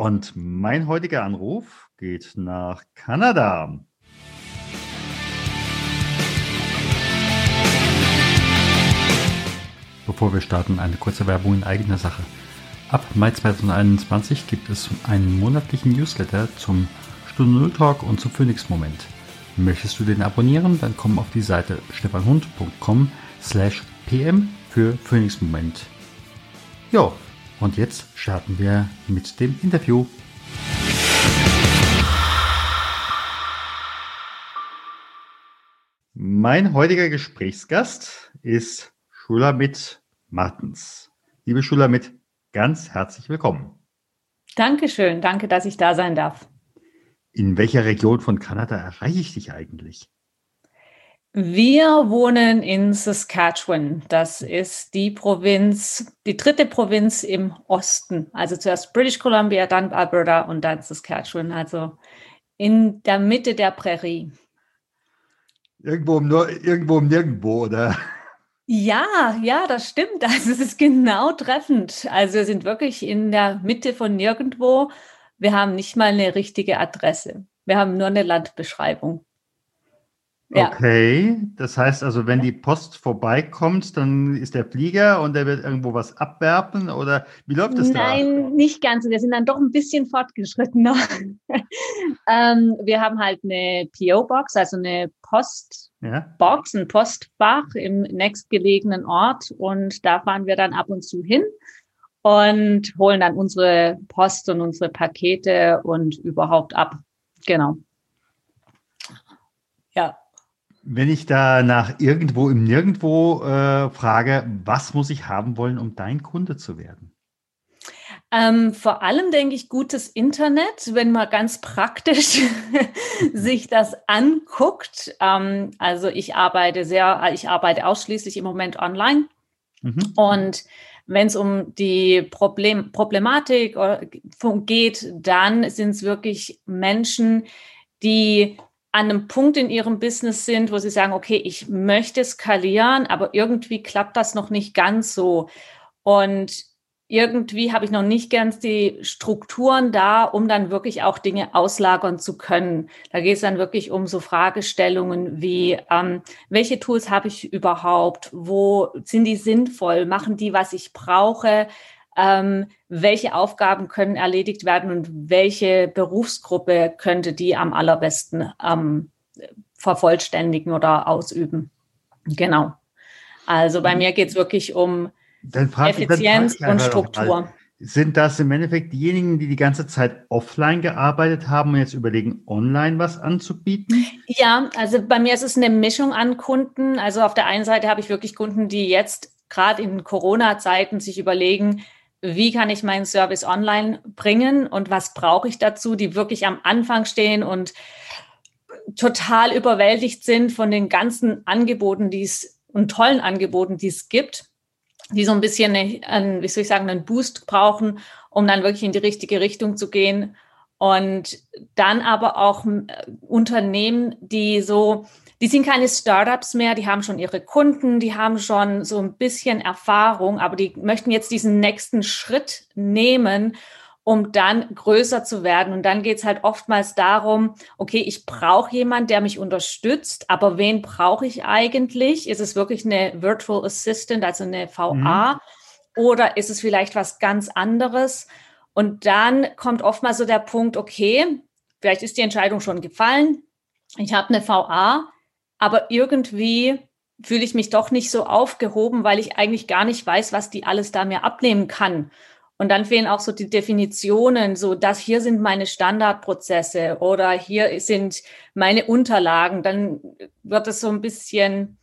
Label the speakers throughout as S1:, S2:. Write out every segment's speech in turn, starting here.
S1: Und mein heutiger Anruf geht nach Kanada. Bevor wir starten, eine kurze Werbung in eigener Sache. Ab Mai 2021 gibt es einen monatlichen Newsletter zum Stunde Null Talk und zum Phoenix Moment. Möchtest du den abonnieren, dann komm auf die Seite stefanhund.com slash pm für Phoenix Moment. Jo, und jetzt starten wir mit dem Interview. Mein heutiger Gesprächsgast ist Schulamit Martens. Liebe Schulamit, ganz herzlich willkommen.
S2: Dankeschön, danke, dass ich da sein darf.
S1: In welcher Region von Kanada erreiche ich dich eigentlich?
S2: Wir wohnen in Saskatchewan. Das ist die Provinz, die dritte Provinz im Osten. Also zuerst British Columbia, dann Alberta und dann Saskatchewan. Also in der Mitte der Prärie.
S1: Irgendwo um, nur, irgendwo um nirgendwo, oder?
S2: Ja, ja, das stimmt. Also es ist genau treffend. Also wir sind wirklich in der Mitte von nirgendwo. Wir haben nicht mal eine richtige Adresse. Wir haben nur eine Landbeschreibung.
S1: Ja. Okay, das heißt also, wenn die Post vorbeikommt, dann ist der Flieger und der wird irgendwo was abwerfen oder wie läuft das
S2: da? Nein, nicht ganz. Wir sind dann doch ein bisschen fortgeschrittener. ähm, wir haben halt eine PO-Box, also eine Postbox, ja. ein Postfach im nächstgelegenen Ort und da fahren wir dann ab und zu hin und holen dann unsere Post und unsere Pakete und überhaupt ab. Genau.
S1: Ja. Wenn ich da nach irgendwo im Nirgendwo äh, frage, was muss ich haben wollen, um dein Kunde zu werden?
S2: Ähm, vor allem denke ich gutes Internet, wenn man ganz praktisch sich das anguckt. Ähm, also ich arbeite sehr, ich arbeite ausschließlich im Moment online mhm. und wenn es um die Problem, Problematik äh, geht, dann sind es wirklich Menschen, die an einem Punkt in ihrem Business sind, wo sie sagen, okay, ich möchte skalieren, aber irgendwie klappt das noch nicht ganz so. Und irgendwie habe ich noch nicht ganz die Strukturen da, um dann wirklich auch Dinge auslagern zu können. Da geht es dann wirklich um so Fragestellungen wie, ähm, welche Tools habe ich überhaupt? Wo sind die sinnvoll? Machen die, was ich brauche? Ähm, welche Aufgaben können erledigt werden und welche Berufsgruppe könnte die am allerbesten ähm, vervollständigen oder ausüben. Genau. Also bei mir geht es wirklich um Effizienz und Struktur.
S1: Sind das im Endeffekt diejenigen, die die ganze Zeit offline gearbeitet haben und jetzt überlegen, online was anzubieten?
S2: Ja, also bei mir ist es eine Mischung an Kunden. Also auf der einen Seite habe ich wirklich Kunden, die jetzt gerade in Corona-Zeiten sich überlegen, wie kann ich meinen Service online bringen und was brauche ich dazu, die wirklich am Anfang stehen und total überwältigt sind von den ganzen Angeboten, die es und tollen Angeboten, die es gibt, die so ein bisschen, einen, wie soll ich sagen, einen Boost brauchen, um dann wirklich in die richtige Richtung zu gehen. Und dann aber auch äh, Unternehmen, die so die sind keine Startups mehr, die haben schon ihre Kunden, die haben schon so ein bisschen Erfahrung, aber die möchten jetzt diesen nächsten Schritt nehmen, um dann größer zu werden. Und dann geht es halt oftmals darum, okay, ich brauche jemanden, der mich unterstützt, aber wen brauche ich eigentlich? Ist es wirklich eine Virtual Assistant, also eine VA? Mhm. Oder ist es vielleicht was ganz anderes? Und dann kommt oftmals so der Punkt, okay, vielleicht ist die Entscheidung schon gefallen. Ich habe eine VA, aber irgendwie fühle ich mich doch nicht so aufgehoben, weil ich eigentlich gar nicht weiß, was die alles da mir abnehmen kann. Und dann fehlen auch so die Definitionen, so dass hier sind meine Standardprozesse oder hier sind meine Unterlagen. Dann wird es so ein bisschen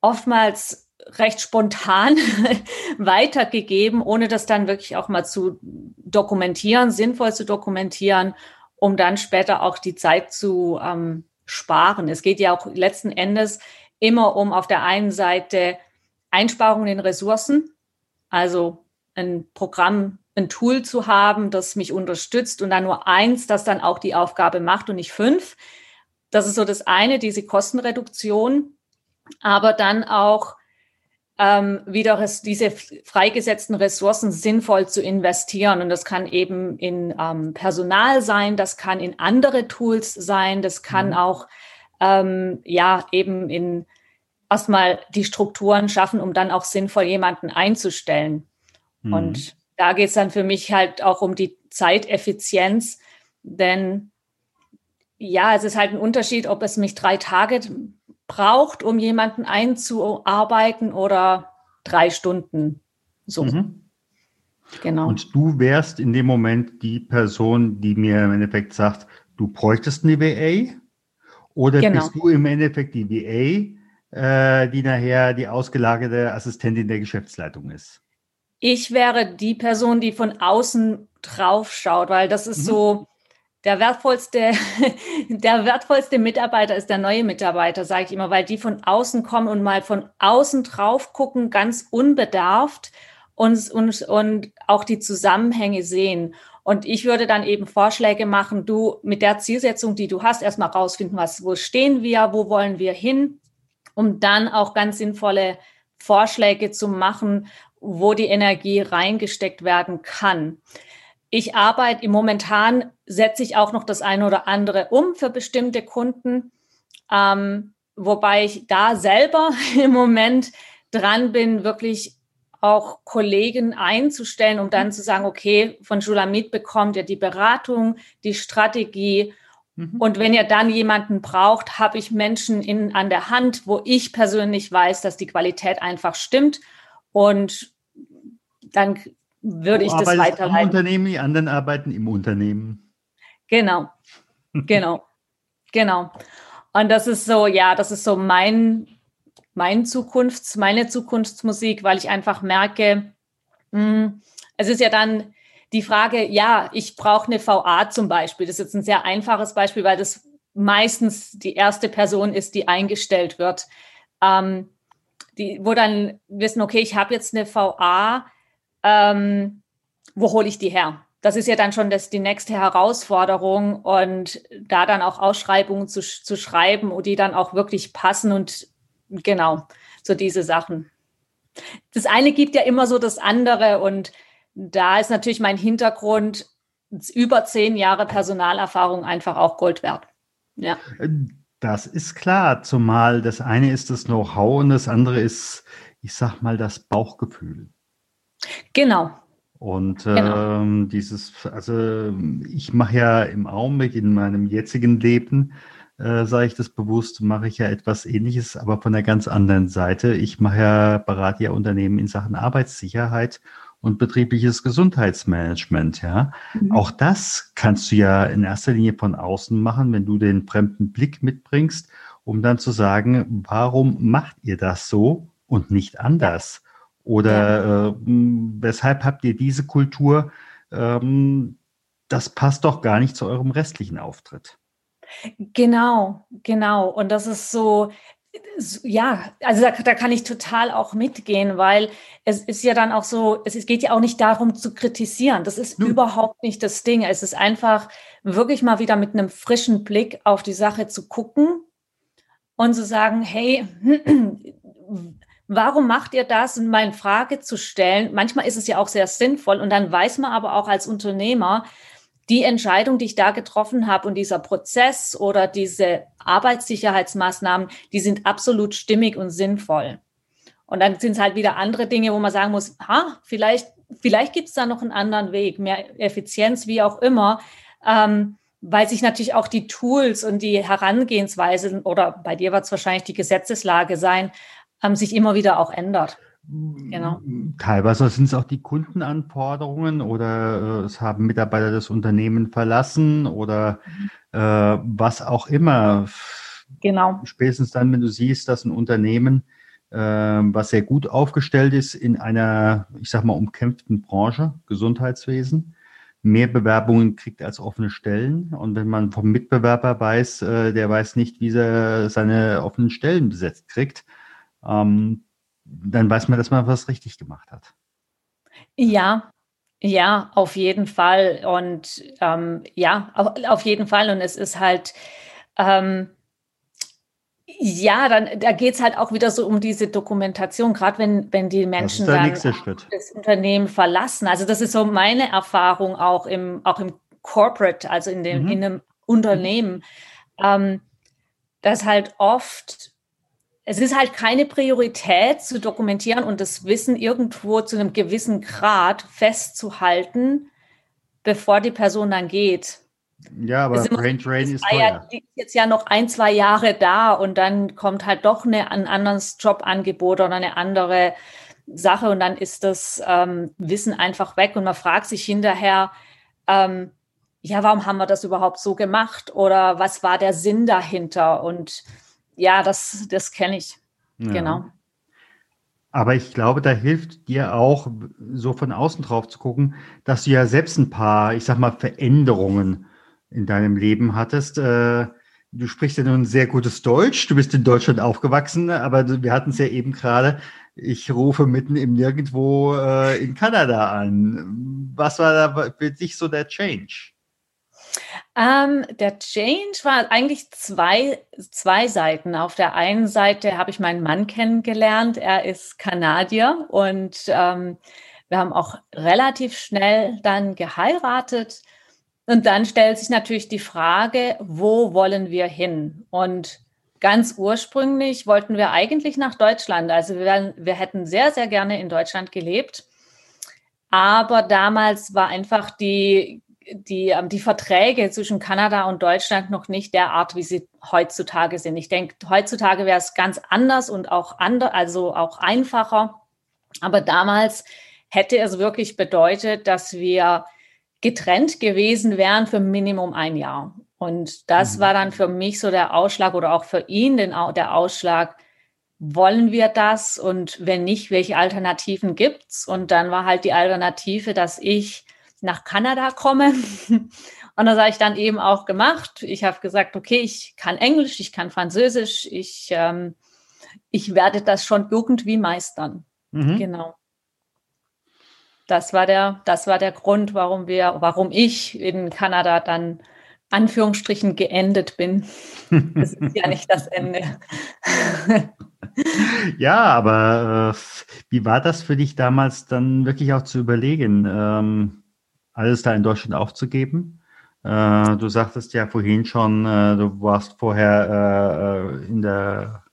S2: oftmals recht spontan weitergegeben, ohne das dann wirklich auch mal zu dokumentieren, sinnvoll zu dokumentieren, um dann später auch die Zeit zu ähm, sparen. Es geht ja auch letzten Endes immer um auf der einen Seite Einsparungen in Ressourcen, also ein Programm, ein Tool zu haben, das mich unterstützt und dann nur eins, das dann auch die Aufgabe macht und nicht fünf. Das ist so das eine, diese Kostenreduktion, aber dann auch ähm, wieder diese freigesetzten Ressourcen sinnvoll zu investieren. Und das kann eben in ähm, Personal sein, das kann in andere Tools sein, das kann mhm. auch ähm, ja eben in erstmal die Strukturen schaffen, um dann auch sinnvoll jemanden einzustellen. Mhm. Und da geht es dann für mich halt auch um die Zeiteffizienz, denn ja, es ist halt ein Unterschied, ob es mich drei Tage braucht, um jemanden einzuarbeiten oder drei Stunden. So. Mhm.
S1: Genau. Und du wärst in dem Moment die Person, die mir im Endeffekt sagt, du bräuchtest eine VA? Oder genau. bist du im Endeffekt die VA, äh, die nachher die ausgelagerte Assistentin der Geschäftsleitung ist?
S2: Ich wäre die Person, die von außen drauf schaut, weil das ist mhm. so, der wertvollste, der wertvollste Mitarbeiter ist der neue Mitarbeiter, sage ich immer, weil die von außen kommen und mal von außen drauf gucken, ganz unbedarft und, und, und auch die Zusammenhänge sehen. Und ich würde dann eben Vorschläge machen, du mit der Zielsetzung, die du hast, erstmal rausfinden, was, wo stehen wir, wo wollen wir hin, um dann auch ganz sinnvolle Vorschläge zu machen, wo die Energie reingesteckt werden kann. Ich arbeite im momentan setze ich auch noch das eine oder andere um für bestimmte Kunden, ähm, wobei ich da selber im Moment dran bin, wirklich auch Kollegen einzustellen, um dann zu sagen, okay, von Julamit bekommt ihr die Beratung, die Strategie. Mhm. Und wenn ihr dann jemanden braucht, habe ich Menschen in, an der Hand, wo ich persönlich weiß, dass die Qualität einfach stimmt. Und dann würde ich das weiterleiten.
S1: Am Unternehmen, die anderen arbeiten im Unternehmen.
S2: Genau, genau, genau. Und das ist so, ja, das ist so mein, mein Zukunfts-, meine Zukunftsmusik, weil ich einfach merke, mh, hm, es ist ja dann die Frage, ja, ich brauche eine VA zum Beispiel. Das ist jetzt ein sehr einfaches Beispiel, weil das meistens die erste Person ist, die eingestellt wird. Ähm, die, wo dann wissen, okay, ich habe jetzt eine VA, ähm, wo hole ich die her? Das ist ja dann schon das, die nächste Herausforderung und da dann auch Ausschreibungen zu, zu schreiben die dann auch wirklich passen und genau, so diese Sachen. Das eine gibt ja immer so das andere und da ist natürlich mein Hintergrund über zehn Jahre Personalerfahrung einfach auch Gold wert. Ja.
S1: Das ist klar, zumal das eine ist das Know-how und das andere ist, ich sag mal, das Bauchgefühl.
S2: Genau.
S1: Und genau. ähm, dieses, also ich mache ja im Augenblick in meinem jetzigen Leben, äh, sage ich das bewusst, mache ich ja etwas ähnliches, aber von der ganz anderen Seite. Ich mache ja, berate ja Unternehmen in Sachen Arbeitssicherheit und betriebliches Gesundheitsmanagement, ja. Mhm. Auch das kannst du ja in erster Linie von außen machen, wenn du den fremden Blick mitbringst, um dann zu sagen, warum macht ihr das so und nicht anders? Oder äh, weshalb habt ihr diese Kultur? Ähm, das passt doch gar nicht zu eurem restlichen Auftritt.
S2: Genau, genau. Und das ist so, ja, also da, da, kann ich total auch mitgehen, weil es ist ja dann auch so, es geht ja auch nicht darum zu kritisieren. Das ist Nun. überhaupt nicht das Ding. Es ist einfach wirklich mal wieder mit einem frischen Blick auf die Sache zu gucken und zu sagen, hey, warum macht ihr das? Und mal in Frage zu stellen. Manchmal ist es ja auch sehr sinnvoll. Und dann weiß man aber auch als Unternehmer, die Entscheidung, die ich da getroffen habe und dieser Prozess oder diese Arbeitssicherheitsmaßnahmen, die sind absolut stimmig und sinnvoll. Und dann sind es halt wieder andere Dinge, wo man sagen muss, ha, vielleicht, vielleicht gibt es da noch einen anderen Weg, mehr Effizienz, wie auch immer. Ähm, weil sich natürlich auch die Tools und die Herangehensweise oder bei dir wird es wahrscheinlich die Gesetzeslage sein, sich immer wieder auch ändert.
S1: Genau. Teilweise sind es auch die Kundenanforderungen oder äh, es haben Mitarbeiter das Unternehmen verlassen oder äh, was auch immer.
S2: Genau.
S1: Spätestens dann, wenn du siehst, dass ein Unternehmen was sehr gut aufgestellt ist in einer, ich sag mal, umkämpften Branche, Gesundheitswesen mehr Bewerbungen kriegt als offene Stellen. Und wenn man vom Mitbewerber weiß, äh, der weiß nicht, wie er seine offenen Stellen besetzt kriegt, ähm, dann weiß man, dass man was richtig gemacht hat.
S2: Ja, ja, auf jeden Fall. Und ähm, ja, auf, auf, jeden Fall. Und es ist halt, ähm, ja, dann da geht es halt auch wieder so um diese Dokumentation, gerade wenn, wenn die Menschen dann das Unternehmen verlassen. Also das ist so meine Erfahrung auch im, auch im Corporate, also in, dem, mhm. in einem Unternehmen, ähm, dass halt oft, es ist halt keine Priorität zu dokumentieren und das Wissen irgendwo zu einem gewissen Grad festzuhalten, bevor die Person dann geht.
S1: Ja, aber Brain Drain ist teuer.
S2: Ja, jetzt ja noch ein, zwei Jahre da und dann kommt halt doch eine, ein anderes Jobangebot oder eine andere Sache und dann ist das ähm, Wissen einfach weg und man fragt sich hinterher, ähm, ja, warum haben wir das überhaupt so gemacht oder was war der Sinn dahinter? Und ja, das, das kenne ich. Ja. Genau.
S1: Aber ich glaube, da hilft dir auch, so von außen drauf zu gucken, dass du ja selbst ein paar, ich sag mal, Veränderungen in deinem Leben hattest. Äh, du sprichst ja nun sehr gutes Deutsch. Du bist in Deutschland aufgewachsen, aber wir hatten es ja eben gerade. Ich rufe mitten im Nirgendwo äh, in Kanada an. Was war da für dich so der Change?
S2: Ähm, der Change war eigentlich zwei, zwei Seiten. Auf der einen Seite habe ich meinen Mann kennengelernt. Er ist Kanadier und ähm, wir haben auch relativ schnell dann geheiratet. Und dann stellt sich natürlich die Frage, wo wollen wir hin? Und ganz ursprünglich wollten wir eigentlich nach Deutschland. Also wir, wir hätten sehr, sehr gerne in Deutschland gelebt. Aber damals war einfach die, die, ähm, die Verträge zwischen Kanada und Deutschland noch nicht der Art, wie sie heutzutage sind. Ich denke, heutzutage wäre es ganz anders und auch anders, also auch einfacher. Aber damals hätte es wirklich bedeutet, dass wir getrennt gewesen wären für Minimum ein Jahr. Und das mhm. war dann für mich so der Ausschlag oder auch für ihn den, der Ausschlag, wollen wir das und wenn nicht, welche Alternativen gibt's? Und dann war halt die Alternative, dass ich nach Kanada komme. Und das habe ich dann eben auch gemacht. Ich habe gesagt, okay, ich kann Englisch, ich kann Französisch, ich, ähm, ich werde das schon irgendwie meistern. Mhm. Genau das war der, das war der Grund, warum wir, warum ich in Kanada dann Anführungsstrichen geendet bin. Das ist ja nicht das Ende.
S1: ja, aber äh, wie war das für dich damals dann wirklich auch zu überlegen, ähm, alles da in Deutschland aufzugeben? Äh, du sagtest ja vorhin schon, äh, du warst vorher äh, in der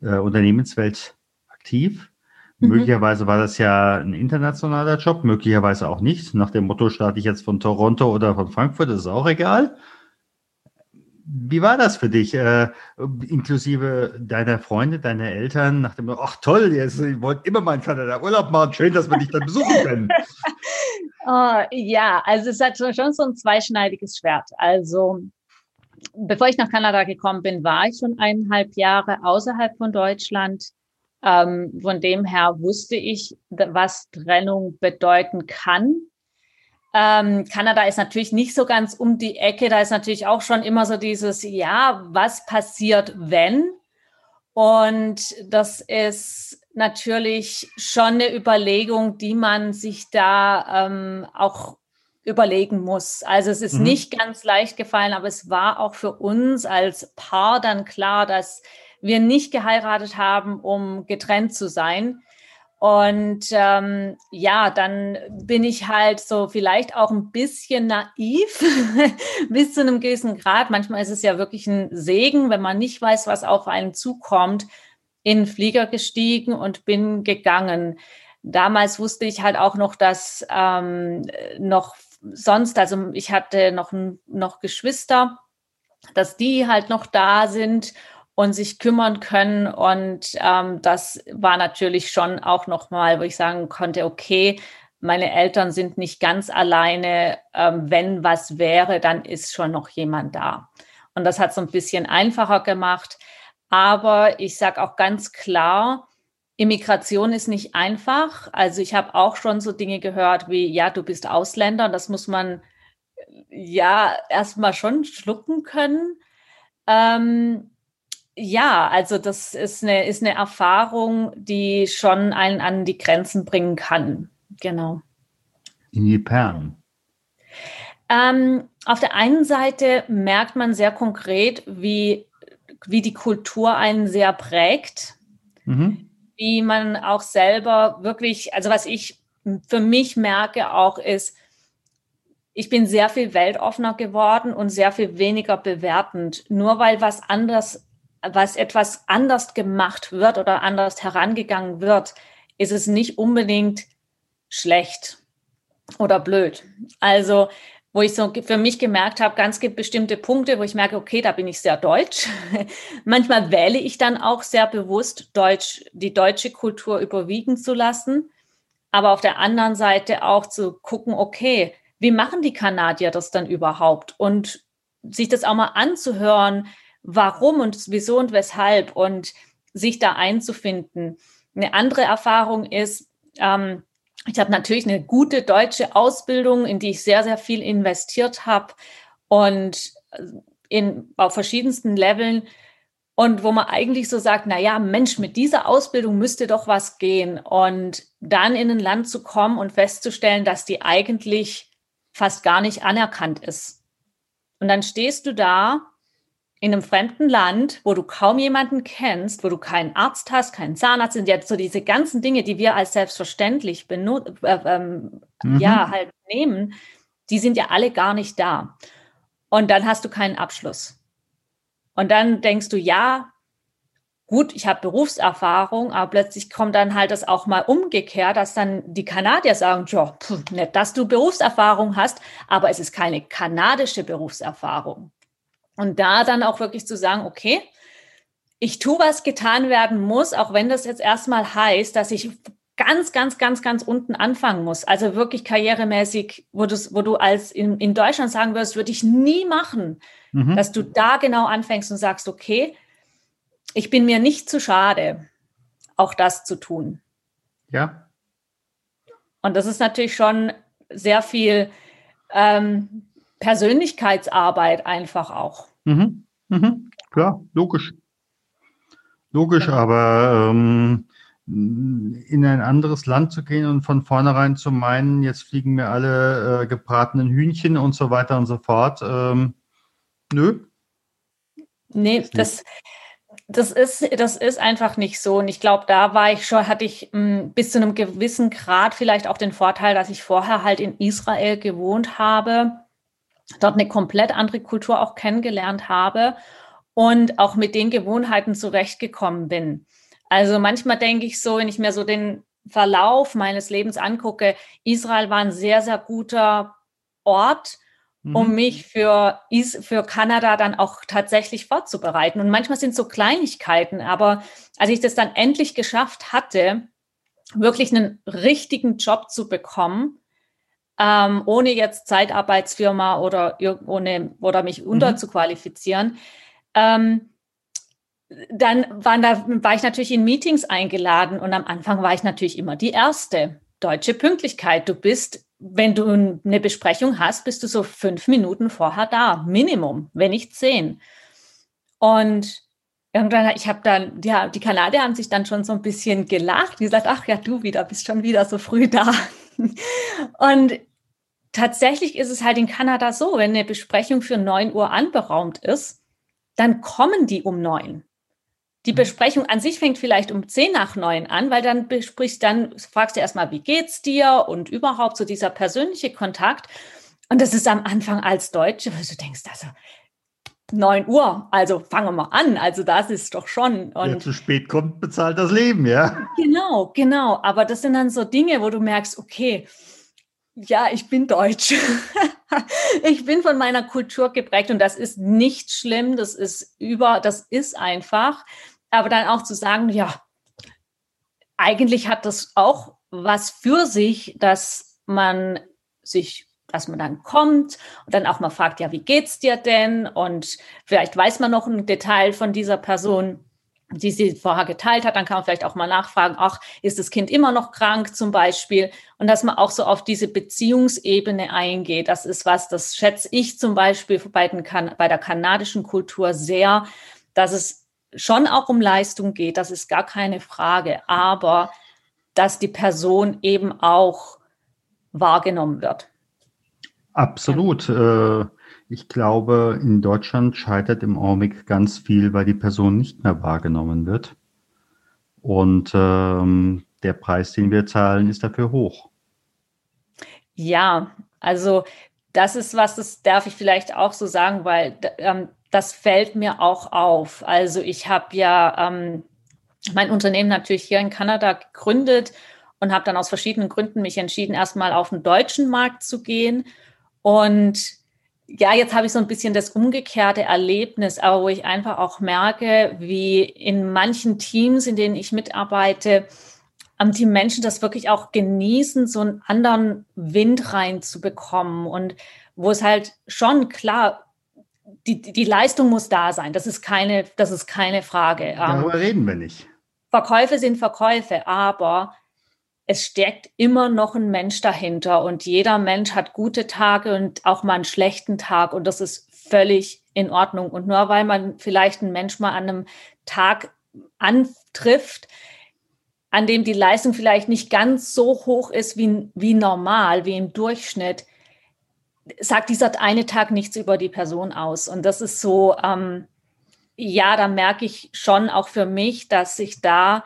S1: äh, Unternehmenswelt aktiv. Mhm. Möglicherweise war das ja ein internationaler Job, möglicherweise auch nicht. Nach dem Motto, starte ich jetzt von Toronto oder von Frankfurt, ist auch egal. Wie war das für dich, äh, inklusive deiner Freunde, deiner Eltern, nach dem, ach toll, jetzt, ich wollte immer mal in Kanada Urlaub machen, schön, dass wir dich dann besuchen können.
S2: oh, ja, also es hat schon so ein zweischneidiges Schwert. Also bevor ich nach Kanada gekommen bin, war ich schon eineinhalb Jahre außerhalb von Deutschland ähm, von dem her wusste ich, was Trennung bedeuten kann. Ähm, Kanada ist natürlich nicht so ganz um die Ecke. Da ist natürlich auch schon immer so dieses, ja, was passiert, wenn? Und das ist natürlich schon eine Überlegung, die man sich da ähm, auch überlegen muss. Also es ist mhm. nicht ganz leicht gefallen, aber es war auch für uns als Paar dann klar, dass wir nicht geheiratet haben, um getrennt zu sein. Und ähm, ja, dann bin ich halt so vielleicht auch ein bisschen naiv bis zu einem gewissen Grad. Manchmal ist es ja wirklich ein Segen, wenn man nicht weiß, was auf einen zukommt, in den Flieger gestiegen und bin gegangen. Damals wusste ich halt auch noch, dass ähm, noch sonst, also ich hatte noch, noch Geschwister, dass die halt noch da sind und sich kümmern können. Und ähm, das war natürlich schon auch nochmal, wo ich sagen konnte, okay, meine Eltern sind nicht ganz alleine. Ähm, wenn was wäre, dann ist schon noch jemand da. Und das hat so ein bisschen einfacher gemacht. Aber ich sage auch ganz klar, Immigration ist nicht einfach. Also ich habe auch schon so Dinge gehört wie, ja, du bist Ausländer. Das muss man ja erstmal schon schlucken können. Ähm, ja, also das ist eine, ist eine Erfahrung, die schon einen an die Grenzen bringen kann. Genau.
S1: Inwiefern?
S2: Ähm, auf der einen Seite merkt man sehr konkret, wie, wie die Kultur einen sehr prägt, mhm. wie man auch selber wirklich, also was ich für mich merke auch ist, ich bin sehr viel weltoffener geworden und sehr viel weniger bewertend. Nur weil was anders, was etwas anders gemacht wird oder anders herangegangen wird, ist es nicht unbedingt schlecht oder blöd. Also, wo ich so für mich gemerkt habe, ganz bestimmte Punkte, wo ich merke, okay, da bin ich sehr deutsch. Manchmal wähle ich dann auch sehr bewusst Deutsch, die deutsche Kultur überwiegen zu lassen. Aber auf der anderen Seite auch zu gucken, okay, wie machen die Kanadier das dann überhaupt? Und sich das auch mal anzuhören, warum und wieso und weshalb und sich da einzufinden. Eine andere Erfahrung ist, ähm, ich habe natürlich eine gute deutsche Ausbildung, in die ich sehr, sehr viel investiert habe und in, auf verschiedensten Leveln. Und wo man eigentlich so sagt, na ja, Mensch, mit dieser Ausbildung müsste doch was gehen. Und dann in ein Land zu kommen und festzustellen, dass die eigentlich fast gar nicht anerkannt ist. Und dann stehst du da in einem fremden Land, wo du kaum jemanden kennst, wo du keinen Arzt hast, keinen Zahnarzt, sind ja so diese ganzen Dinge, die wir als selbstverständlich äh, ähm, mhm. ja halt nehmen, die sind ja alle gar nicht da. Und dann hast du keinen Abschluss. Und dann denkst du, ja, gut, ich habe Berufserfahrung, aber plötzlich kommt dann halt das auch mal umgekehrt, dass dann die Kanadier sagen, ja, pff, nicht, dass du Berufserfahrung hast, aber es ist keine kanadische Berufserfahrung. Und da dann auch wirklich zu sagen, okay, ich tue, was getan werden muss, auch wenn das jetzt erstmal heißt, dass ich ganz, ganz, ganz, ganz unten anfangen muss. Also wirklich karrieremäßig, wo, wo du als in, in Deutschland sagen wirst, würde ich nie machen, mhm. dass du da genau anfängst und sagst, okay, ich bin mir nicht zu schade, auch das zu tun.
S1: Ja.
S2: Und das ist natürlich schon sehr viel ähm, Persönlichkeitsarbeit einfach auch.
S1: Mhm. Mhm. Klar, logisch. Logisch, aber ähm, in ein anderes Land zu gehen und von vornherein zu meinen, jetzt fliegen mir alle äh, gebratenen Hühnchen und so weiter und so fort. Ähm, nö.
S2: Nee, das, das ist, das ist einfach nicht so. Und ich glaube, da war ich schon, hatte ich mh, hm, bis zu einem gewissen Grad vielleicht auch den Vorteil, dass ich vorher halt in Israel gewohnt habe, dort eine komplett andere Kultur auch kennengelernt habe und auch mit den Gewohnheiten zurechtgekommen bin. Also manchmal denke ich so, wenn ich mir so den Verlauf meines Lebens angucke, Israel war ein sehr, sehr guter Ort, um mhm. mich für, für Kanada dann auch tatsächlich vorzubereiten. Und manchmal sind es so Kleinigkeiten, aber als ich das dann endlich geschafft hatte, wirklich einen richtigen Job zu bekommen, ähm, ohne jetzt Zeitarbeitsfirma oder ohne oder mich mhm. unterzuqualifizieren, ähm, dann waren da, war ich natürlich in Meetings eingeladen und am Anfang war ich natürlich immer die Erste. Deutsche Pünktlichkeit. Du bist wenn du eine Besprechung hast, bist du so fünf Minuten vorher da, Minimum, wenn nicht zehn. Und irgendwann, ich habe dann, ja, die Kanadier haben sich dann schon so ein bisschen gelacht, die gesagt, ach ja, du wieder, bist schon wieder so früh da. Und tatsächlich ist es halt in Kanada so, wenn eine Besprechung für neun Uhr anberaumt ist, dann kommen die um neun. Die mhm. Besprechung an sich fängt vielleicht um zehn nach neun an, weil dann besprichst, dann fragst du erstmal, wie geht's dir und überhaupt so dieser persönliche Kontakt. Und das ist am Anfang als Deutsche, weil du denkst, also 9 Uhr, also fangen wir mal an. Also das ist doch schon.
S1: Und Wer zu spät kommt, bezahlt das Leben, ja.
S2: Genau, genau. Aber das sind dann so Dinge, wo du merkst, okay, ja, ich bin deutsch. ich bin von meiner Kultur geprägt und das ist nicht schlimm. Das ist über, das ist einfach aber dann auch zu sagen, ja, eigentlich hat das auch was für sich, dass man sich, dass man dann kommt und dann auch mal fragt, ja, wie geht's dir denn? Und vielleicht weiß man noch ein Detail von dieser Person. die sie vorher geteilt hat. Dann kann man vielleicht auch mal nachfragen, ach, ist das Kind immer noch krank zum Beispiel? Und dass man auch so auf diese Beziehungsebene eingeht. Das ist was, das schätze ich zum Beispiel bei, den, bei der kanadischen Kultur sehr, dass es schon auch um Leistung geht. Das ist gar keine Frage. Aber dass die Person eben auch wahrgenommen wird.
S1: Absolut. Äh, ich glaube, in Deutschland scheitert im Augenblick ganz viel, weil die Person nicht mehr wahrgenommen wird. Und ähm, der Preis, den wir zahlen, ist dafür hoch.
S2: Ja, also das ist was, das darf ich vielleicht auch so sagen, weil ähm, das fällt mir auch auf. Also ich habe ja ähm, mein Unternehmen natürlich hier in Kanada gegründet und habe dann aus verschiedenen Gründen mich entschieden, erstmal auf den deutschen Markt zu gehen. Und ja, jetzt habe ich so ein bisschen das umgekehrte Erlebnis, aber wo ich einfach auch merke, wie in manchen Teams, in denen ich mitarbeite, die Menschen das wirklich auch genießen, so einen anderen Wind reinzubekommen und wo es halt schon klar, die, die Leistung muss da sein. Das ist keine, das ist keine Frage.
S1: Darüber ähm, reden wir nicht.
S2: Verkäufe sind Verkäufe, aber es steckt immer noch ein Mensch dahinter und jeder Mensch hat gute Tage und auch mal einen schlechten Tag und das ist völlig in Ordnung. Und nur weil man vielleicht einen Mensch mal an einem Tag antrifft, an dem die Leistung vielleicht nicht ganz so hoch ist wie, wie normal, wie im Durchschnitt, sagt dieser eine Tag nichts über die Person aus. Und das ist so, ähm, ja, da merke ich schon auch für mich, dass ich da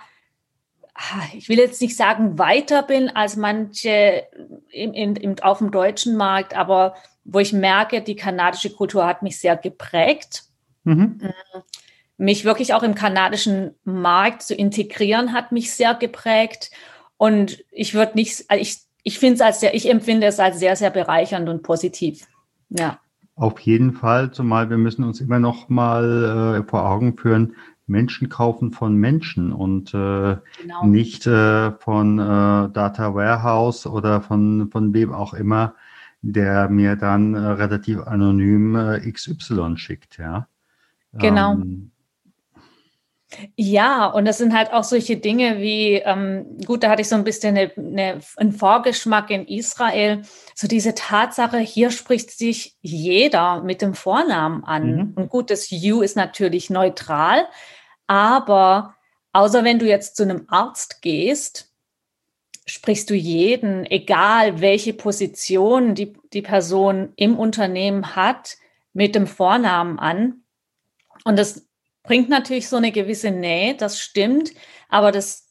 S2: ich will jetzt nicht sagen, weiter bin als manche in, in, in, auf dem deutschen Markt, aber wo ich merke, die kanadische Kultur hat mich sehr geprägt. Mhm. Mm, mich wirklich auch im kanadischen Markt zu integrieren, hat mich sehr geprägt. Und ich würde nicht, also ich, ich finde es als sehr, ich empfinde es als sehr, sehr bereichernd und positiv. Ja.
S1: Auf jeden Fall, zumal wir müssen uns immer noch mal äh, vor Augen führen, Menschen kaufen von Menschen und äh, genau. nicht äh, von äh, Data Warehouse oder von, von wem auch immer, der mir dann äh, relativ anonym äh, XY schickt, ja.
S2: Genau. Ähm, ja, und das sind halt auch solche Dinge wie, ähm, gut, da hatte ich so ein bisschen eine, eine, einen Vorgeschmack in Israel, so diese Tatsache, hier spricht sich jeder mit dem Vornamen an. Mhm. Und gut, das You ist natürlich neutral, aber außer wenn du jetzt zu einem Arzt gehst, sprichst du jeden, egal welche Position die, die Person im Unternehmen hat, mit dem Vornamen an. Und das bringt natürlich so eine gewisse Nähe, das stimmt, aber das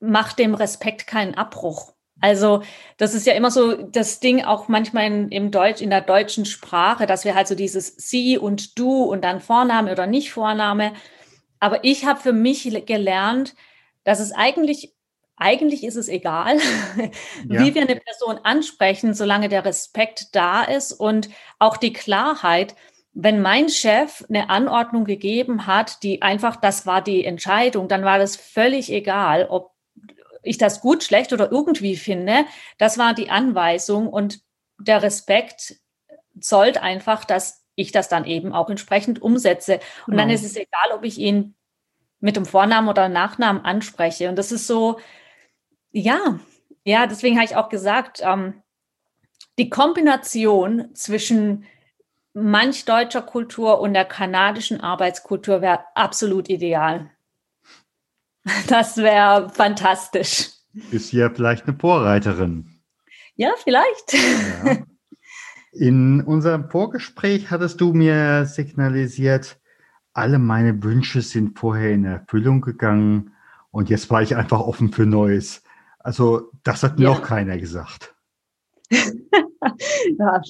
S2: macht dem Respekt keinen Abbruch. Also das ist ja immer so das Ding auch manchmal in, im Deutsch, in der deutschen Sprache, dass wir halt so dieses Sie und Du und dann Vorname oder nicht Vorname, aber ich habe für mich gelernt, dass es eigentlich, eigentlich ist es egal, ja. wie wir eine Person ansprechen, solange der Respekt da ist und auch die Klarheit, wenn mein Chef eine Anordnung gegeben hat, die einfach, das war die Entscheidung, dann war das völlig egal, ob ich das gut, schlecht oder irgendwie finde. Das war die Anweisung und der Respekt zollt einfach, dass ich das dann eben auch entsprechend umsetze. Und genau. dann ist es egal, ob ich ihn mit dem Vornamen oder Nachnamen anspreche. Und das ist so, ja, ja, deswegen habe ich auch gesagt, ähm, die Kombination zwischen manch deutscher Kultur und der kanadischen Arbeitskultur wäre absolut ideal. Das wäre fantastisch.
S1: Ist ja vielleicht eine Vorreiterin.
S2: Ja, vielleicht. Ja.
S1: In unserem Vorgespräch hattest du mir signalisiert, alle meine Wünsche sind vorher in Erfüllung gegangen und jetzt war ich einfach offen für Neues. Also das hat mir ja. auch keiner gesagt.
S2: ja,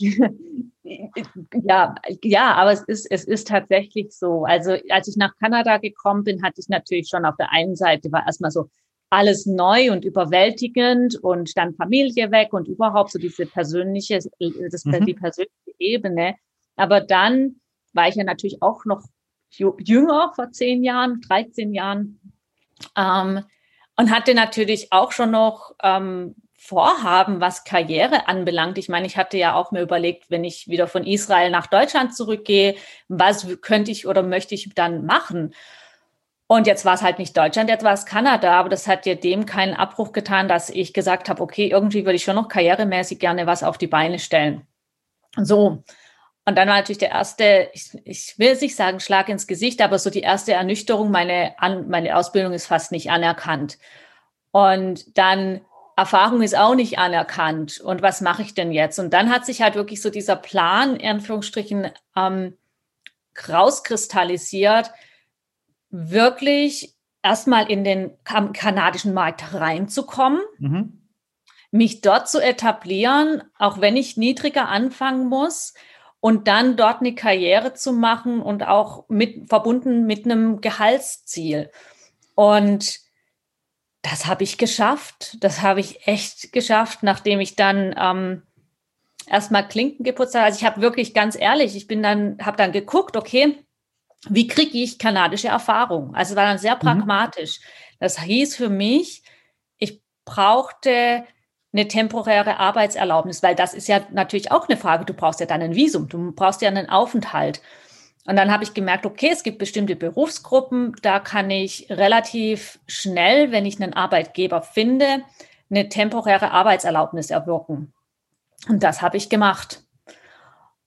S2: ja, ja, aber es ist, es ist tatsächlich so. Also als ich nach Kanada gekommen bin, hatte ich natürlich schon auf der einen Seite war erstmal so alles neu und überwältigend und dann Familie weg und überhaupt so diese persönliche, das, mhm. die persönliche Ebene. Aber dann war ich ja natürlich auch noch jünger vor zehn Jahren, 13 Jahren ähm, und hatte natürlich auch schon noch ähm, Vorhaben, was Karriere anbelangt. Ich meine, ich hatte ja auch mir überlegt, wenn ich wieder von Israel nach Deutschland zurückgehe, was könnte ich oder möchte ich dann machen? Und jetzt war es halt nicht Deutschland, jetzt war es Kanada, aber das hat dir dem keinen Abbruch getan, dass ich gesagt habe, okay, irgendwie würde ich schon noch karrieremäßig gerne was auf die Beine stellen. So. Und dann war natürlich der erste, ich, ich will nicht sagen Schlag ins Gesicht, aber so die erste Ernüchterung, meine, an, meine Ausbildung ist fast nicht anerkannt. Und dann Erfahrung ist auch nicht anerkannt. Und was mache ich denn jetzt? Und dann hat sich halt wirklich so dieser Plan, in Anführungsstrichen, ähm, rauskristallisiert, wirklich erstmal in den kanadischen Markt reinzukommen, mhm. mich dort zu etablieren, auch wenn ich niedriger anfangen muss und dann dort eine Karriere zu machen und auch mit, verbunden mit einem Gehaltsziel. Und das habe ich geschafft. Das habe ich echt geschafft, nachdem ich dann ähm, erstmal Klinken geputzt habe. Also ich habe wirklich ganz ehrlich, ich bin dann, habe dann geguckt, okay, wie kriege ich kanadische Erfahrung? Also war dann sehr mhm. pragmatisch. Das hieß für mich, ich brauchte eine temporäre Arbeitserlaubnis, weil das ist ja natürlich auch eine Frage. Du brauchst ja dann ein Visum, du brauchst ja einen Aufenthalt. Und dann habe ich gemerkt, okay, es gibt bestimmte Berufsgruppen, da kann ich relativ schnell, wenn ich einen Arbeitgeber finde, eine temporäre Arbeitserlaubnis erwirken. Und das habe ich gemacht.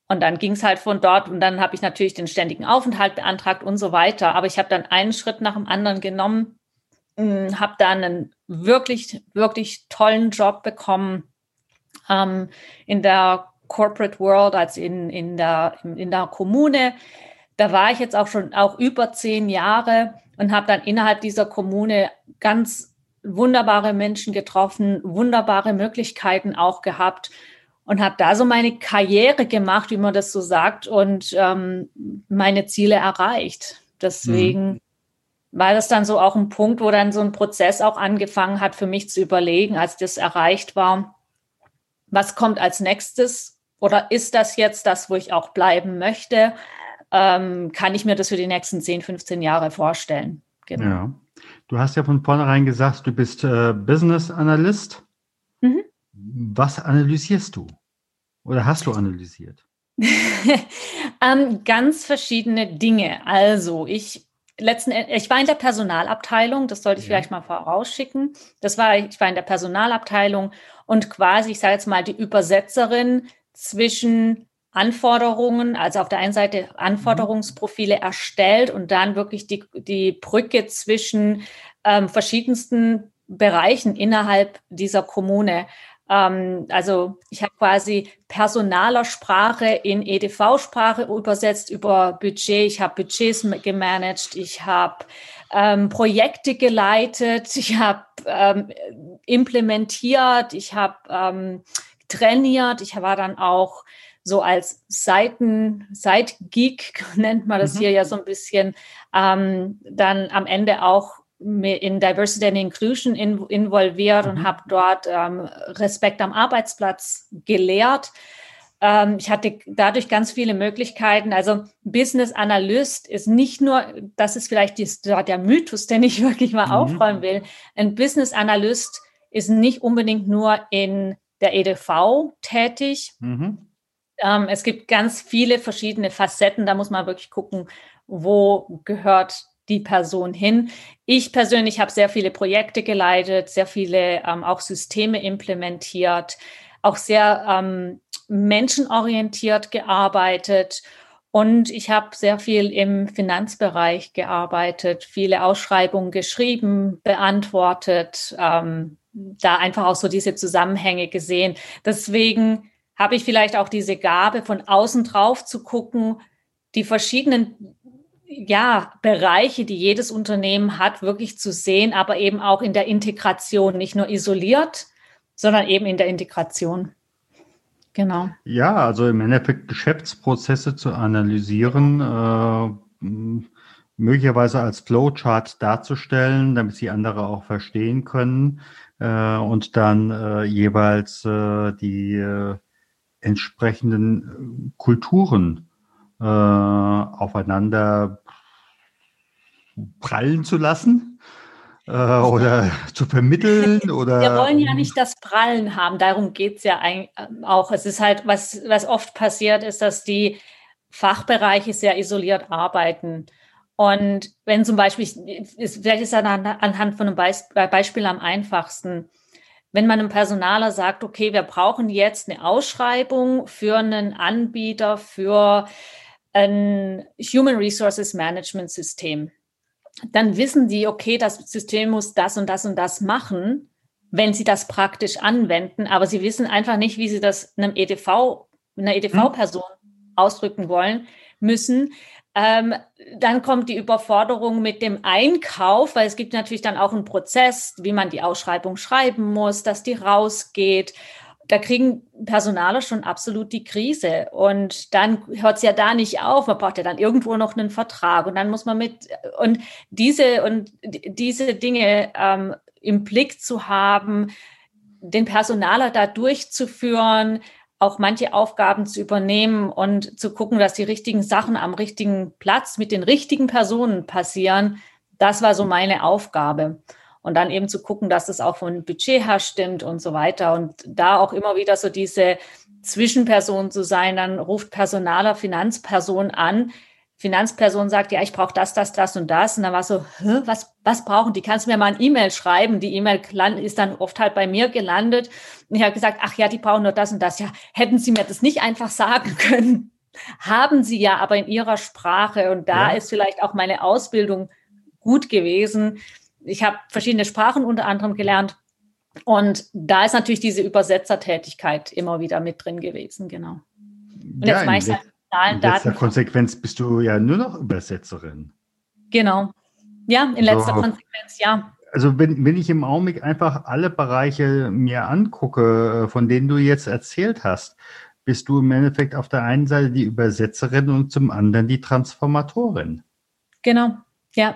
S2: Und dann ging es halt von dort und dann habe ich natürlich den ständigen Aufenthalt beantragt und so weiter. Aber ich habe dann einen Schritt nach dem anderen genommen, hm, habe dann einen wirklich, wirklich tollen Job bekommen ähm, in der Corporate World, als in, in, der, in der Kommune. Da war ich jetzt auch schon auch über zehn Jahre und habe dann innerhalb dieser Kommune ganz wunderbare Menschen getroffen, wunderbare Möglichkeiten auch gehabt und habe da so meine Karriere gemacht, wie man das so sagt, und ähm, meine Ziele erreicht. Deswegen mhm. war das dann so auch ein Punkt, wo dann so ein Prozess auch angefangen hat, für mich zu überlegen, als das erreicht war, was kommt als nächstes oder ist das jetzt das, wo ich auch bleiben möchte? Ähm, kann ich mir das für die nächsten 10, 15 Jahre vorstellen?
S1: Genau. Ja. Du hast ja von vornherein gesagt, du bist äh, Business Analyst. Mhm. Was analysierst du? Oder hast du analysiert?
S2: ähm, ganz verschiedene Dinge. Also ich letzten ich war in der Personalabteilung, das sollte ich ja. vielleicht mal vorausschicken. Das war ich war in der Personalabteilung und quasi, ich sage jetzt mal, die Übersetzerin zwischen Anforderungen, also auf der einen Seite Anforderungsprofile erstellt und dann wirklich die, die Brücke zwischen ähm, verschiedensten Bereichen innerhalb dieser Kommune ähm, also ich habe quasi Personalersprache in EDV-Sprache übersetzt über Budget. Ich habe Budgets gemanagt, ich habe ähm, Projekte geleitet, ich habe ähm, implementiert, ich habe ähm, trainiert, ich war dann auch so als Seiten, Side-Geek nennt man das mhm. hier ja so ein bisschen, ähm, dann am Ende auch in Diversity and Inclusion in, involviert mhm. und habe dort ähm, Respekt am Arbeitsplatz gelehrt. Ähm, ich hatte dadurch ganz viele Möglichkeiten. Also Business Analyst ist nicht nur, das ist vielleicht die, der Mythos, den ich wirklich mal mhm. aufräumen will. Ein Business Analyst ist nicht unbedingt nur in der EDV tätig. Mhm. Ähm, es gibt ganz viele verschiedene Facetten. Da muss man wirklich gucken, wo gehört die Person hin. Ich persönlich habe sehr viele Projekte geleitet, sehr viele ähm, auch Systeme implementiert, auch sehr ähm, menschenorientiert gearbeitet. Und ich habe sehr viel im Finanzbereich gearbeitet, viele Ausschreibungen geschrieben, beantwortet, ähm, da einfach auch so diese Zusammenhänge gesehen. Deswegen habe ich vielleicht auch diese Gabe, von außen drauf zu gucken, die verschiedenen ja, Bereiche, die jedes Unternehmen hat, wirklich zu sehen, aber eben auch in der Integration, nicht nur isoliert, sondern eben in der Integration.
S1: Genau. Ja, also im Endeffekt Geschäftsprozesse zu analysieren, äh, möglicherweise als Flowchart darzustellen, damit sie andere auch verstehen können äh, und dann äh, jeweils äh, die äh, entsprechenden Kulturen äh, aufeinander prallen zu lassen äh, oder zu vermitteln oder
S2: wir wollen ja nicht das Prallen haben, darum geht es ja auch. Es ist halt, was, was oft passiert, ist, dass die Fachbereiche sehr isoliert arbeiten. Und wenn zum Beispiel, vielleicht ist das anhand von einem Beispiel am einfachsten, wenn man einem Personaler sagt, okay, wir brauchen jetzt eine Ausschreibung für einen Anbieter für ein Human Resources Management System, dann wissen die, okay, das System muss das und das und das machen, wenn sie das praktisch anwenden, aber sie wissen einfach nicht, wie sie das einem EDV, einer EDV-Person ausdrücken wollen müssen. Ähm, dann kommt die Überforderung mit dem Einkauf, weil es gibt natürlich dann auch einen Prozess, wie man die Ausschreibung schreiben muss, dass die rausgeht. Da kriegen Personaler schon absolut die Krise. Und dann hört es ja da nicht auf. Man braucht ja dann irgendwo noch einen Vertrag. Und dann muss man mit, und diese, und diese Dinge ähm, im Blick zu haben, den Personaler da durchzuführen, auch manche Aufgaben zu übernehmen und zu gucken, dass die richtigen Sachen am richtigen Platz mit den richtigen Personen passieren. Das war so meine Aufgabe. Und dann eben zu gucken, dass das auch vom Budget her stimmt und so weiter. Und da auch immer wieder so diese Zwischenperson zu sein, dann ruft Personaler Finanzperson an, Finanzperson sagt, ja, ich brauche das, das, das und das. Und dann war so, Hä, was, was brauchen die? Kannst du mir mal ein E-Mail schreiben? Die E-Mail ist dann oft halt bei mir gelandet. Und ich habe gesagt, ach ja, die brauchen nur das und das. Ja, hätten Sie mir das nicht einfach sagen können? Haben Sie ja, aber in Ihrer Sprache. Und da ja. ist vielleicht auch meine Ausbildung gut gewesen. Ich habe verschiedene Sprachen unter anderem gelernt. Und da ist natürlich diese Übersetzertätigkeit immer wieder mit drin gewesen, genau. Und
S1: ja, jetzt mache ich Zahlen, in letzter Konsequenz bist du ja nur noch Übersetzerin.
S2: Genau. Ja, in letzter so. Konsequenz, ja.
S1: Also wenn, wenn ich im Augenblick einfach alle Bereiche mir angucke, äh, von denen du jetzt erzählt hast, bist du im Endeffekt auf der einen Seite die Übersetzerin und zum anderen die Transformatorin.
S2: Genau, ja.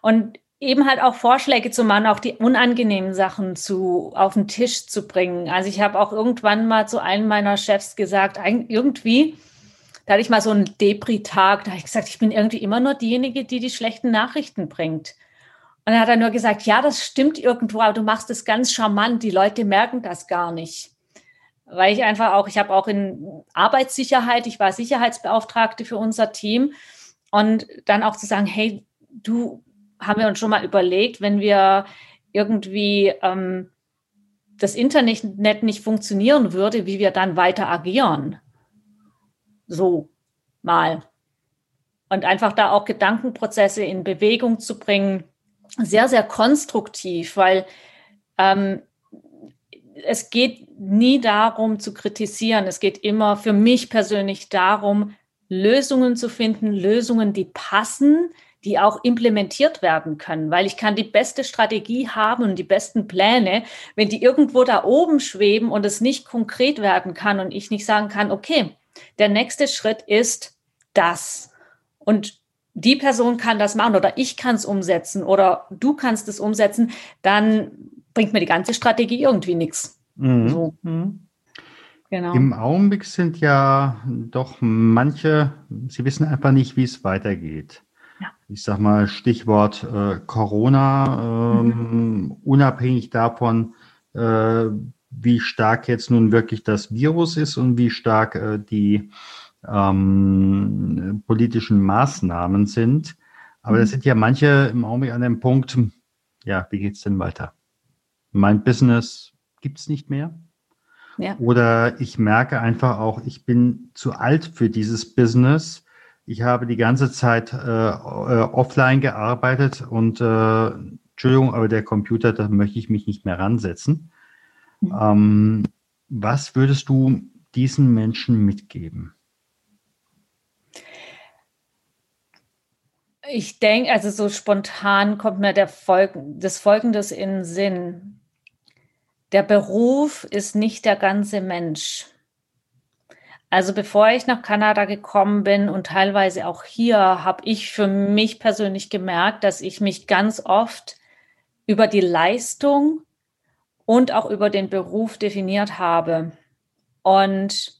S2: Und eben halt auch Vorschläge zu machen, auch die unangenehmen Sachen zu auf den Tisch zu bringen. Also ich habe auch irgendwann mal zu einem meiner Chefs gesagt, irgendwie da hatte ich mal so einen Depri-Tag, da habe ich gesagt, ich bin irgendwie immer nur diejenige, die die schlechten Nachrichten bringt. Und dann hat er nur gesagt, ja, das stimmt irgendwo, aber du machst es ganz charmant. Die Leute merken das gar nicht. Weil ich einfach auch, ich habe auch in Arbeitssicherheit, ich war Sicherheitsbeauftragte für unser Team. Und dann auch zu sagen, hey, du, haben wir uns schon mal überlegt, wenn wir irgendwie ähm, das Internet nicht funktionieren würde, wie wir dann weiter agieren so mal. Und einfach da auch Gedankenprozesse in Bewegung zu bringen, sehr, sehr konstruktiv, weil ähm, es geht nie darum zu kritisieren. Es geht immer für mich persönlich darum, Lösungen zu finden, Lösungen, die passen, die auch implementiert werden können, weil ich kann die beste Strategie haben und die besten Pläne, wenn die irgendwo da oben schweben und es nicht konkret werden kann und ich nicht sagen kann, okay, der nächste Schritt ist das. Und die Person kann das machen oder ich kann es umsetzen oder du kannst es umsetzen, dann bringt mir die ganze Strategie irgendwie nichts. Mhm. So. Mhm.
S1: Genau. Im Augenblick sind ja doch manche, sie wissen einfach nicht, wie es weitergeht. Ich sag mal Stichwort äh, Corona, ähm, mhm. unabhängig davon, äh, wie stark jetzt nun wirklich das Virus ist und wie stark äh, die ähm, politischen Maßnahmen sind. Aber mhm. es sind ja manche im Augenblick an dem Punkt, ja, wie geht's denn weiter? Mein Business gibt's nicht mehr. Ja. Oder ich merke einfach auch, ich bin zu alt für dieses Business. Ich habe die ganze Zeit äh, äh offline gearbeitet und äh, Entschuldigung, aber der Computer, da möchte ich mich nicht mehr ransetzen. Mhm. Ähm, was würdest du diesen Menschen mitgeben?
S2: Ich denke, also so spontan kommt mir der Folg das Folgendes in den Sinn. Der Beruf ist nicht der ganze Mensch. Also bevor ich nach Kanada gekommen bin und teilweise auch hier, habe ich für mich persönlich gemerkt, dass ich mich ganz oft über die Leistung und auch über den Beruf definiert habe. Und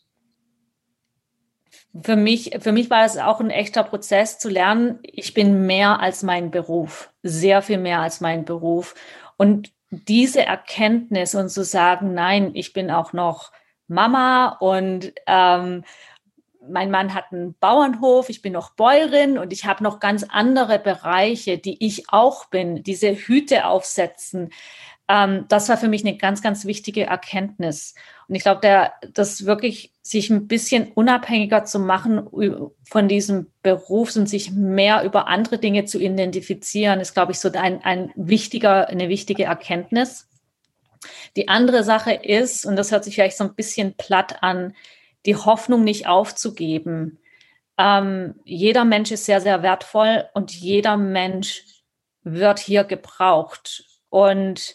S2: für mich, für mich war es auch ein echter Prozess zu lernen, ich bin mehr als mein Beruf, sehr viel mehr als mein Beruf. Und diese Erkenntnis und zu sagen, nein, ich bin auch noch Mama und ähm, mein Mann hat einen Bauernhof, ich bin noch Bäuerin und ich habe noch ganz andere Bereiche, die ich auch bin, diese Hüte aufsetzen. Ähm, das war für mich eine ganz, ganz wichtige Erkenntnis. Und ich glaube, das wirklich sich ein bisschen unabhängiger zu machen von diesem Beruf und sich mehr über andere Dinge zu identifizieren, ist, glaube ich, so ein, ein wichtiger, eine wichtige Erkenntnis. Die andere Sache ist, und das hört sich vielleicht so ein bisschen platt an, die Hoffnung nicht aufzugeben. Ähm, jeder Mensch ist sehr, sehr wertvoll und jeder Mensch wird hier gebraucht. Und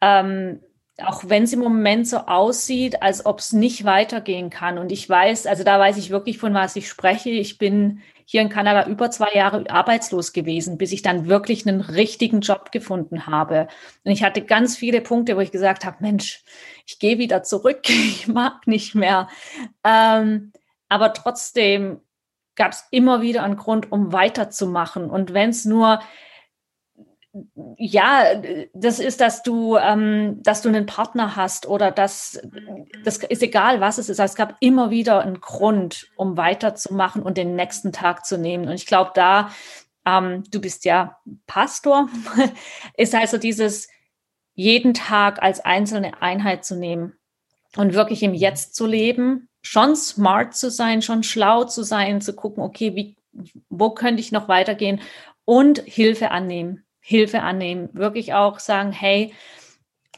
S2: ähm, auch wenn es im Moment so aussieht, als ob es nicht weitergehen kann. Und ich weiß, also da weiß ich wirklich, von was ich spreche. Ich bin hier in Kanada über zwei Jahre arbeitslos gewesen, bis ich dann wirklich einen richtigen Job gefunden habe. Und ich hatte ganz viele Punkte, wo ich gesagt habe, Mensch, ich gehe wieder zurück, ich mag nicht mehr. Ähm, aber trotzdem gab es immer wieder einen Grund, um weiterzumachen. Und wenn es nur ja, das ist, dass du, ähm, dass du einen Partner hast oder dass das ist egal, was es ist. Also es gab immer wieder einen Grund, um weiterzumachen und den nächsten Tag zu nehmen. Und ich glaube, da, ähm, du bist ja Pastor, ist also dieses jeden Tag als einzelne Einheit zu nehmen und wirklich im Jetzt zu leben, schon smart zu sein, schon schlau zu sein, zu gucken, okay, wie, wo könnte ich noch weitergehen und Hilfe annehmen Hilfe annehmen, wirklich auch sagen, hey,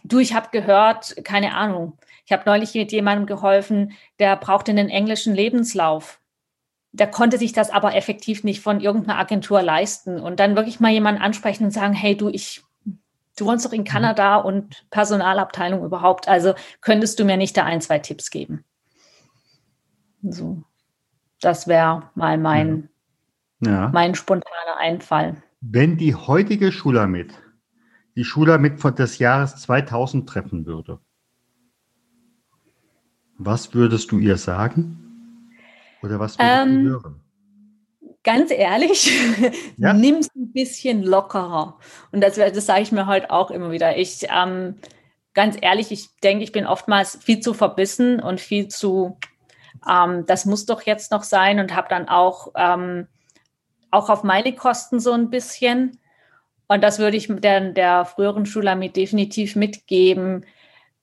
S2: du, ich habe gehört, keine Ahnung, ich habe neulich mit jemandem geholfen, der brauchte einen englischen Lebenslauf. Der konnte sich das aber effektiv nicht von irgendeiner Agentur leisten. Und dann wirklich mal jemanden ansprechen und sagen, hey, du, ich, du wohnst doch in mhm. Kanada und Personalabteilung überhaupt. Also könntest du mir nicht da ein, zwei Tipps geben? So, das wäre mal mein, ja. mein spontaner Einfall.
S3: Wenn die heutige Schulamit die Schulamit des Jahres 2000 treffen würde, was würdest du ihr sagen? Oder was würdest ähm, du hören?
S2: Ganz ehrlich, ja? nimm es ein bisschen lockerer. Und das, das sage ich mir heute auch immer wieder. Ich, ähm, ganz ehrlich, ich denke, ich bin oftmals viel zu verbissen und viel zu, ähm, das muss doch jetzt noch sein und habe dann auch ähm, auch auf meine Kosten so ein bisschen. Und das würde ich der, der früheren Schulami definitiv mitgeben.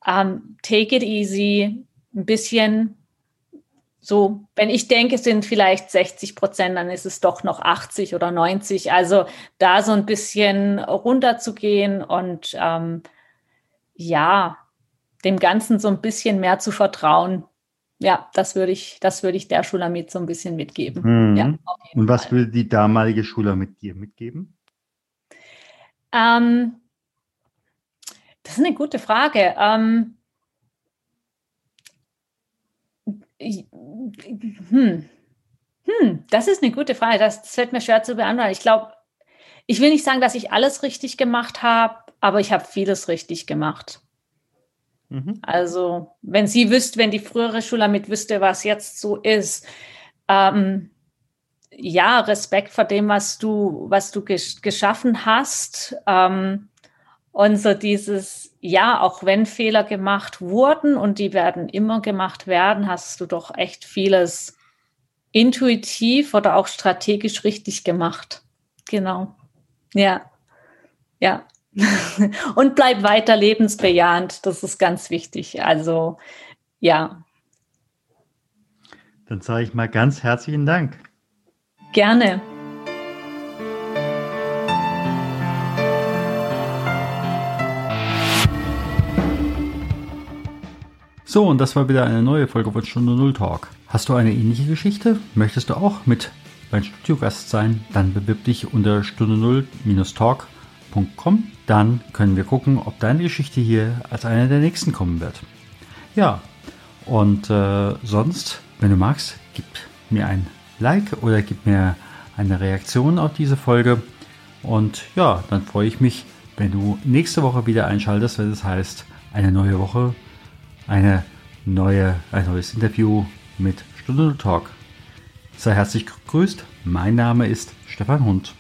S2: Um, ähm, take it easy, ein bisschen so, wenn ich denke, es sind vielleicht 60 Prozent, dann ist es doch noch 80 oder 90. Also da so ein bisschen runterzugehen und ähm, ja, dem Ganzen so ein bisschen mehr zu vertrauen, ja, das würde ich, das würde ich der Schulamit so ein bisschen mitgeben.
S3: Mhm. Ja, Und was Fall. würde die damalige Schulamit dir mitgeben?
S2: Ähm, das ist eine gute Frage. Ähm, hm, hm, das ist eine gute Frage. Das, das fällt mir schwer zu beantworten. Ich glaube, ich will nicht sagen, dass ich alles richtig gemacht habe, aber ich habe vieles richtig gemacht. Mhm. Also, wenn sie wüsste, wenn die frühere Schule mit wüsste, was jetzt so ist, ähm, ja, Respekt vor dem, was du, was du gesch geschaffen hast. Ähm, und so dieses, ja, auch wenn Fehler gemacht wurden und die werden immer gemacht werden, hast du doch echt vieles intuitiv oder auch strategisch richtig gemacht. Genau. Ja. Ja. und bleib weiter lebensbejahend. Das ist ganz wichtig. Also, ja.
S3: Dann sage ich mal ganz herzlichen Dank.
S2: Gerne.
S1: So, und das war wieder eine neue Folge von Stunde Null Talk. Hast du eine ähnliche Geschichte? Möchtest du auch mit beim Studiogast sein? Dann bewirb dich unter stunde null-talk.com dann können wir gucken, ob deine Geschichte hier als eine der nächsten kommen wird. Ja, und äh, sonst, wenn du magst, gib mir ein Like oder gib mir eine Reaktion auf diese Folge. Und ja, dann freue ich mich, wenn du nächste Woche wieder einschaltest, wenn es heißt, eine neue Woche, eine neue, ein neues Interview mit Stunde Talk. Sei herzlich gegrüßt. Mein Name ist Stefan Hund.